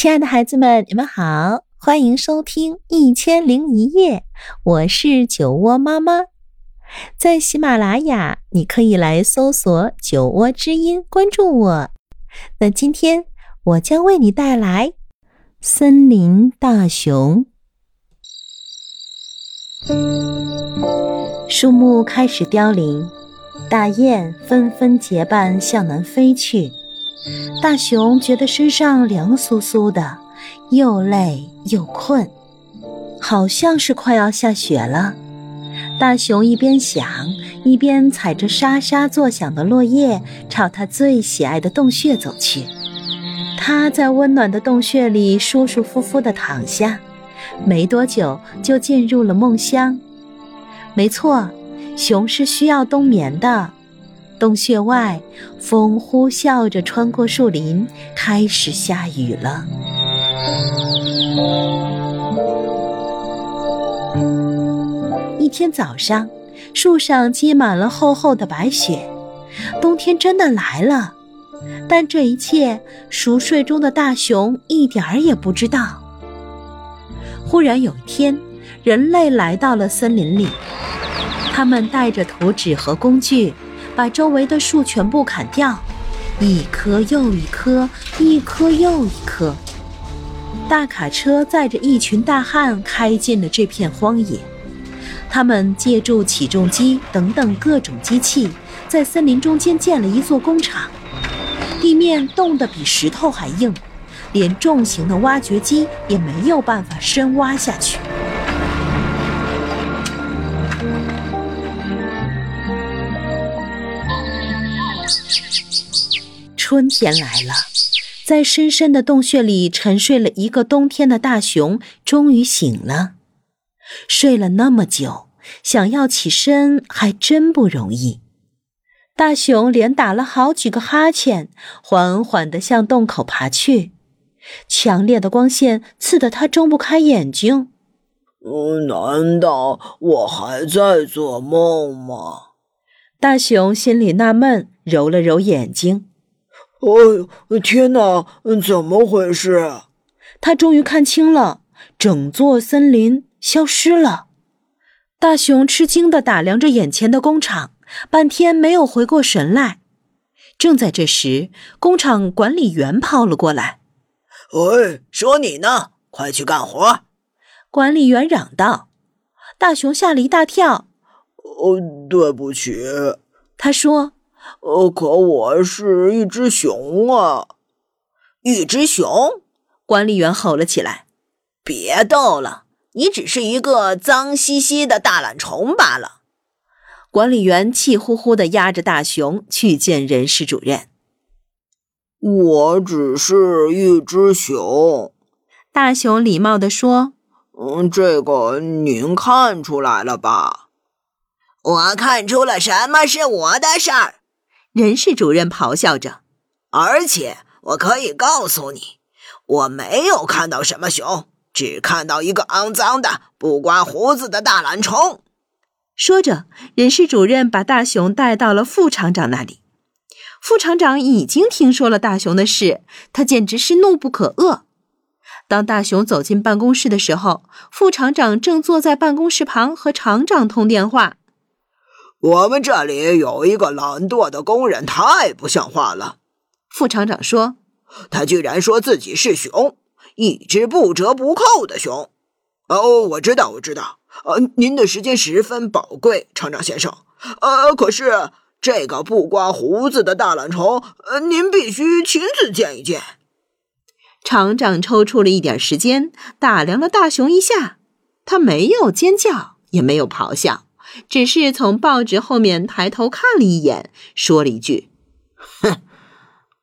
亲爱的孩子们，你们好，欢迎收听《一千零一夜》，我是酒窝妈妈。在喜马拉雅，你可以来搜索“酒窝之音”，关注我。那今天我将为你带来《森林大熊》。树木开始凋零，大雁纷纷结伴向南飞去。大熊觉得身上凉飕飕的，又累又困，好像是快要下雪了。大熊一边想，一边踩着沙沙作响的落叶，朝他最喜爱的洞穴走去。他在温暖的洞穴里舒舒服服地躺下，没多久就进入了梦乡。没错，熊是需要冬眠的。洞穴外，风呼啸着穿过树林，开始下雨了。一天早上，树上积满了厚厚的白雪，冬天真的来了。但这一切，熟睡中的大熊一点儿也不知道。忽然有一天，人类来到了森林里，他们带着图纸和工具。把周围的树全部砍掉，一棵又一棵，一棵又一棵。大卡车载着一群大汉开进了这片荒野。他们借助起重机等等各种机器，在森林中间建了一座工厂。地面冻得比石头还硬，连重型的挖掘机也没有办法深挖下去。春天来了，在深深的洞穴里沉睡了一个冬天的大熊终于醒了。睡了那么久，想要起身还真不容易。大熊连打了好几个哈欠，缓缓地向洞口爬去。强烈的光线刺得他睁不开眼睛。难道我还在做梦吗？大熊心里纳闷，揉了揉眼睛。哦，天哪！怎么回事？他终于看清了，整座森林消失了。大熊吃惊地打量着眼前的工厂，半天没有回过神来。正在这时，工厂管理员跑了过来：“喂，说你呢，快去干活！”管理员嚷道。大熊吓了一大跳：“哦，对不起。”他说。呃，可我是一只熊啊！一只熊！管理员吼了起来：“别逗了，你只是一个脏兮兮的大懒虫罢了。”管理员气呼呼地压着大熊去见人事主任。我只是一只熊，大熊礼貌地说：“嗯，这个您看出来了吧？”我看出了什么是我的事儿。人事主任咆哮着，而且我可以告诉你，我没有看到什么熊，只看到一个肮脏的、不刮胡子的大懒虫。说着，人事主任把大熊带到了副厂长那里。副厂长已经听说了大熊的事，他简直是怒不可遏。当大熊走进办公室的时候，副厂长正坐在办公室旁和厂长通电话。我们这里有一个懒惰的工人，太不像话了。副厂长说：“他居然说自己是熊，一只不折不扣的熊。”哦，我知道，我知道。呃，您的时间十分宝贵，厂长先生。呃，可是这个不刮胡子的大懒虫，呃，您必须亲自见一见。厂长抽出了一点时间，打量了大熊一下，他没有尖叫，也没有咆哮。只是从报纸后面抬头看了一眼，说了一句：“哼，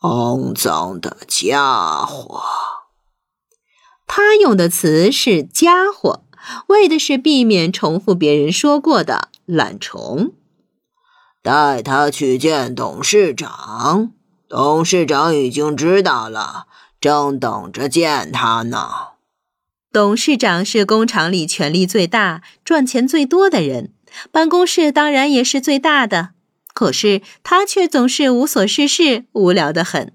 肮脏的家伙。”他用的词是“家伙”，为的是避免重复别人说过的“懒虫”。带他去见董事长，董事长已经知道了，正等着见他呢。董事长是工厂里权力最大、赚钱最多的人。办公室当然也是最大的，可是他却总是无所事事，无聊得很。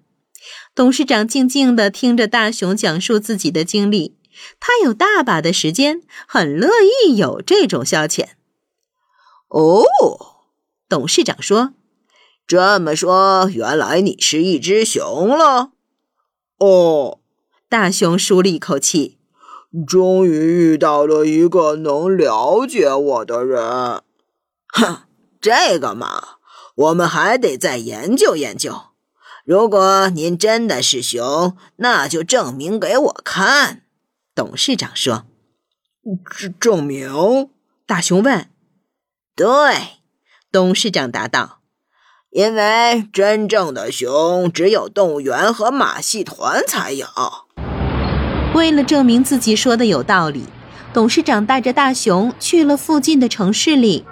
董事长静静地听着大熊讲述自己的经历，他有大把的时间，很乐意有这种消遣。哦，董事长说：“这么说，原来你是一只熊了。”哦，大熊舒了一口气，终于遇到了一个能了解我的人。哼，这个嘛。我们还得再研究研究。如果您真的是熊，那就证明给我看。”董事长说。“证证明？”大熊问。“对。”董事长答道，“因为真正的熊只有动物园和马戏团才有。”为了证明自己说的有道理，董事长带着大熊去了附近的城市里，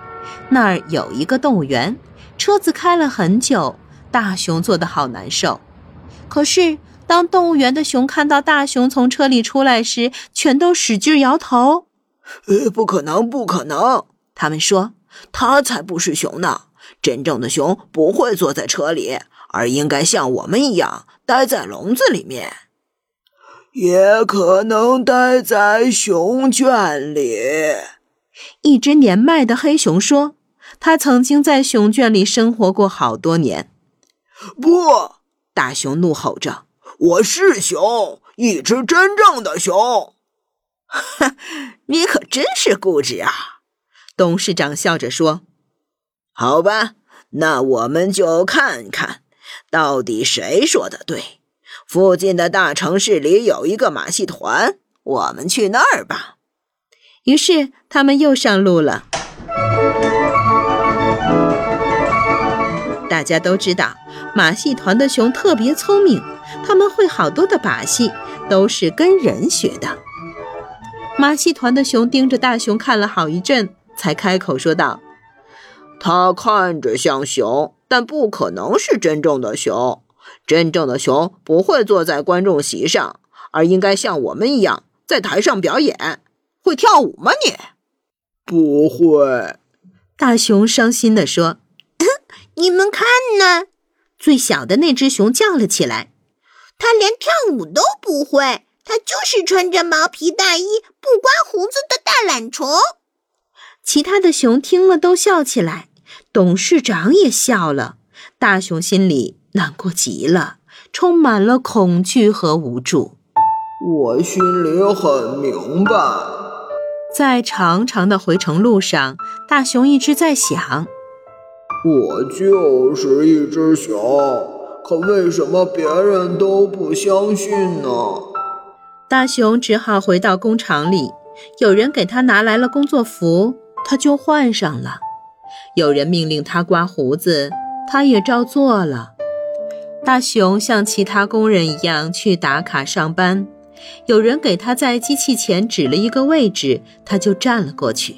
那儿有一个动物园。车子开了很久，大熊坐得好难受。可是，当动物园的熊看到大熊从车里出来时，全都使劲摇头：“呃，不可能，不可能！”他们说：“他才不是熊呢！真正的熊不会坐在车里，而应该像我们一样待在笼子里面，也可能待在熊圈里。”一只年迈的黑熊说。他曾经在熊圈里生活过好多年。不，大熊怒吼着：“我是熊，一只真正的熊。”哈你可真是固执啊！董事长笑着说：“好吧，那我们就看看，到底谁说的对。附近的大城市里有一个马戏团，我们去那儿吧。”于是他们又上路了。大家都知道，马戏团的熊特别聪明，他们会好多的把戏，都是跟人学的。马戏团的熊盯着大熊看了好一阵，才开口说道：“他看着像熊，但不可能是真正的熊。真正的熊不会坐在观众席上，而应该像我们一样在台上表演。会跳舞吗？你不会。”大熊伤心地说。你们看呢？最小的那只熊叫了起来：“它连跳舞都不会，它就是穿着毛皮大衣、不刮胡子的大懒虫。”其他的熊听了都笑起来，董事长也笑了。大熊心里难过极了，充满了恐惧和无助。我心里很明白。在长长的回程路上，大熊一直在想。我就是一只熊，可为什么别人都不相信呢？大熊只好回到工厂里，有人给他拿来了工作服，他就换上了；有人命令他刮胡子，他也照做了。大熊像其他工人一样去打卡上班，有人给他在机器前指了一个位置，他就站了过去。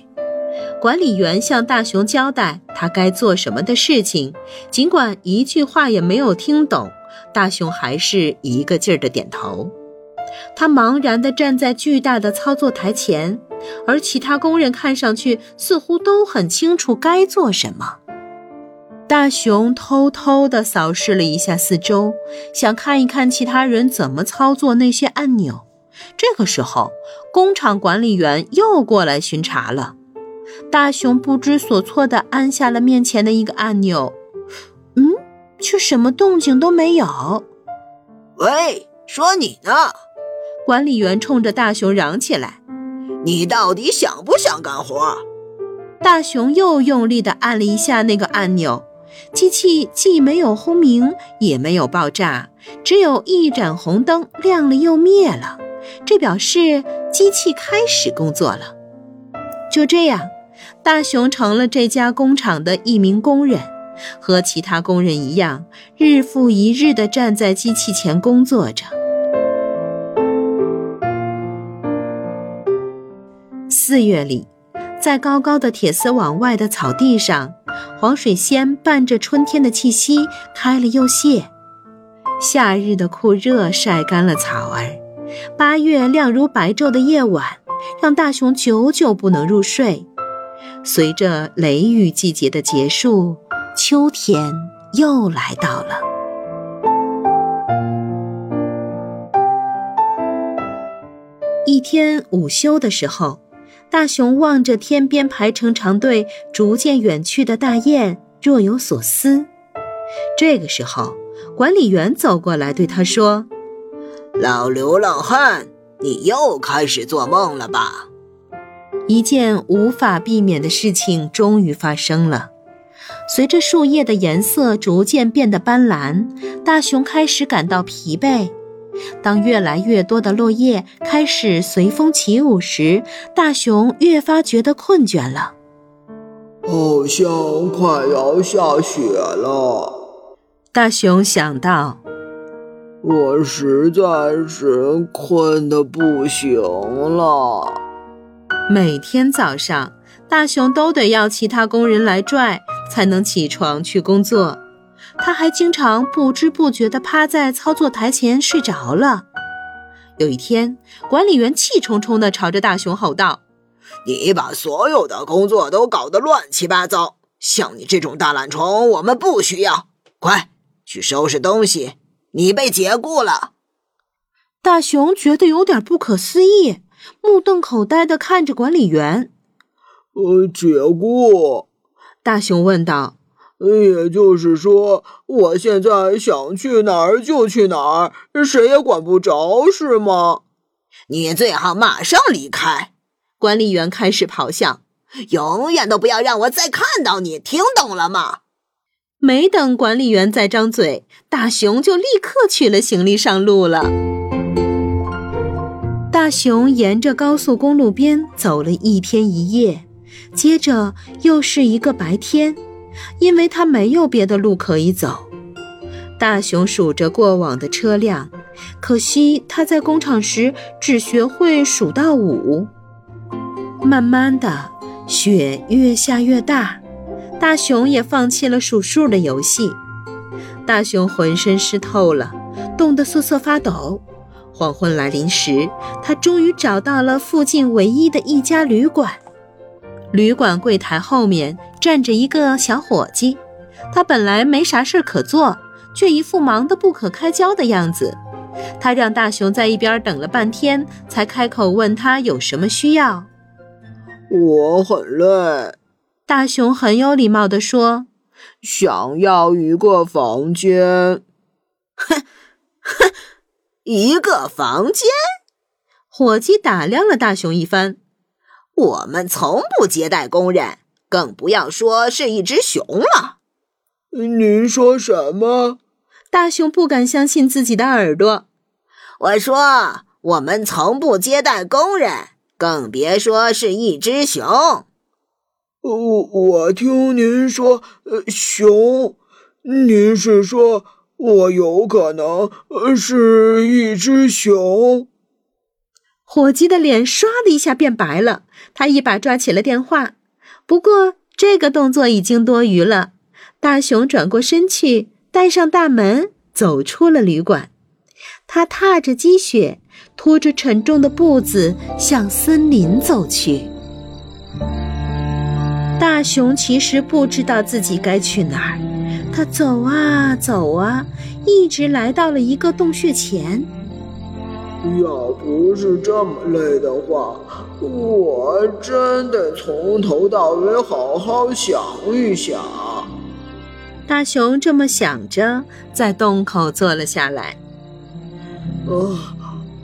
管理员向大熊交代他该做什么的事情，尽管一句话也没有听懂，大熊还是一个劲儿的点头。他茫然地站在巨大的操作台前，而其他工人看上去似乎都很清楚该做什么。大熊偷偷地扫视了一下四周，想看一看其他人怎么操作那些按钮。这个时候，工厂管理员又过来巡查了。大熊不知所措地按下了面前的一个按钮，嗯，却什么动静都没有。喂，说你呢！管理员冲着大熊嚷起来：“你到底想不想干活？”大熊又用力地按了一下那个按钮，机器既没有轰鸣，也没有爆炸，只有一盏红灯亮了又灭了，这表示机器开始工作了。就这样。大熊成了这家工厂的一名工人，和其他工人一样，日复一日地站在机器前工作着。四月里，在高高的铁丝网外的草地上，黄水仙伴着春天的气息开了又谢。夏日的酷热晒干了草儿八月亮如白昼的夜晚让大熊久久不能入睡。随着雷雨季节的结束秋天又来到了。一天午休的时候大熊望着天边排成长队、逐渐远去的大雁，若有所思。这个时候，管理员走过来对他说：“老流浪汉，你又开始做梦了吧？”一件无法避免的事情终于发生了。随着树叶的颜色逐渐变得斑斓，大熊开始感到疲惫。当越来越多的落叶开始随风起舞时，大熊越发觉得困倦了。好像快要下雪了，大熊想到。我实在是困得不行了。每天早上，大熊都得要其他工人来拽。才能起床去工作，他还经常不知不觉地趴在操作台前睡着了。有一天，管理员气冲冲地朝着大熊吼道：“你把所有的工作都搞得乱七八糟，像你这种大懒虫，我们不需要。快去收拾东西，你被解雇了。”大熊觉得有点不可思议，目瞪口呆地看着管理员：“呃，解雇？”大熊问道：“也就是说，我现在想去哪儿就去哪儿，谁也管不着，是吗？”你最好马上离开！管理员开始咆哮：“永远都不要让我再看到你，听懂了吗？”没等管理员再张嘴，大熊就立刻取了行李上路了。大熊沿着高速公路边走了一天一夜。接着又是一个白天，因为他没有别的路可以走。大熊数着过往的车辆，可惜他在工厂时只学会数到五。慢慢的，雪越下越大，大熊也放弃了数数的游戏。大熊浑身湿透了，冻得瑟瑟发抖。黄昏来临时，他终于找到了附近唯一的一家旅馆。旅馆柜台后面站着一个小伙计，他本来没啥事可做，却一副忙得不可开交的样子。他让大熊在一边等了半天，才开口问他有什么需要。我很累，大熊很有礼貌地说：“想要一个房间。”哼哼，一个房间？伙计打量了大熊一番。我们从不接待工人，更不要说是一只熊了。您说什么？大熊不敢相信自己的耳朵。我说，我们从不接待工人，更别说是一只熊。我我听您说，呃，熊，您是说我有可能是一只熊？伙计的脸唰的一下变白了，他一把抓起了电话。不过这个动作已经多余了。大熊转过身去，带上大门，走出了旅馆。他踏着积雪，拖着沉重的步子向森林走去。大熊其实不知道自己该去哪儿，他走啊走啊，一直来到了一个洞穴前。要不是这么累的话，我真得从头到尾好好想一想。大熊这么想着，在洞口坐了下来。啊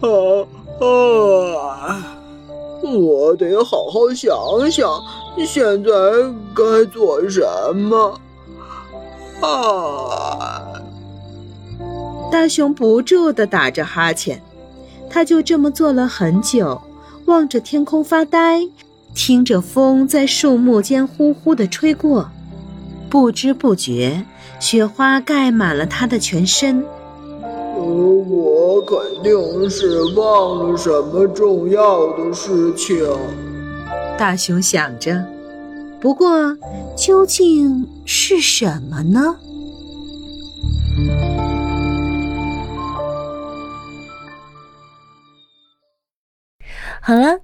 啊啊！我得好好想想，现在该做什么。啊！大熊不住地打着哈欠。他就这么坐了很久，望着天空发呆，听着风在树木间呼呼地吹过，不知不觉，雪花盖满了他的全身。呃，我肯定是忘了什么重要的事情。大熊想着，不过究竟是什么呢？